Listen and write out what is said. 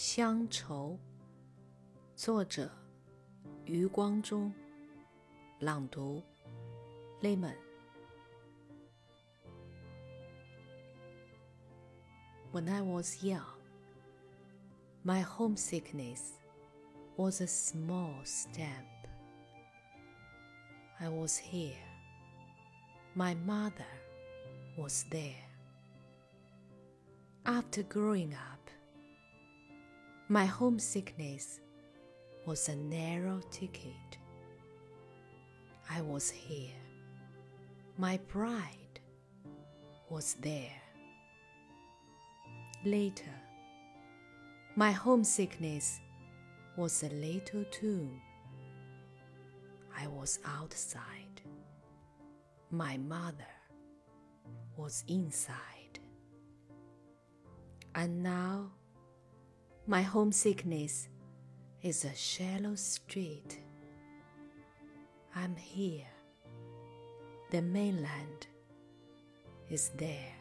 乡愁，作者余光中，朗读 Lemon。When I was young, my homesickness was a small stamp. I was here. My mother was there. After growing up, my homesickness was a narrow ticket. I was here. My bride was there. Later, my homesickness was a little tomb. I was outside. My mother was inside. And now my homesickness is a shallow strait. I'm here. The mainland is there.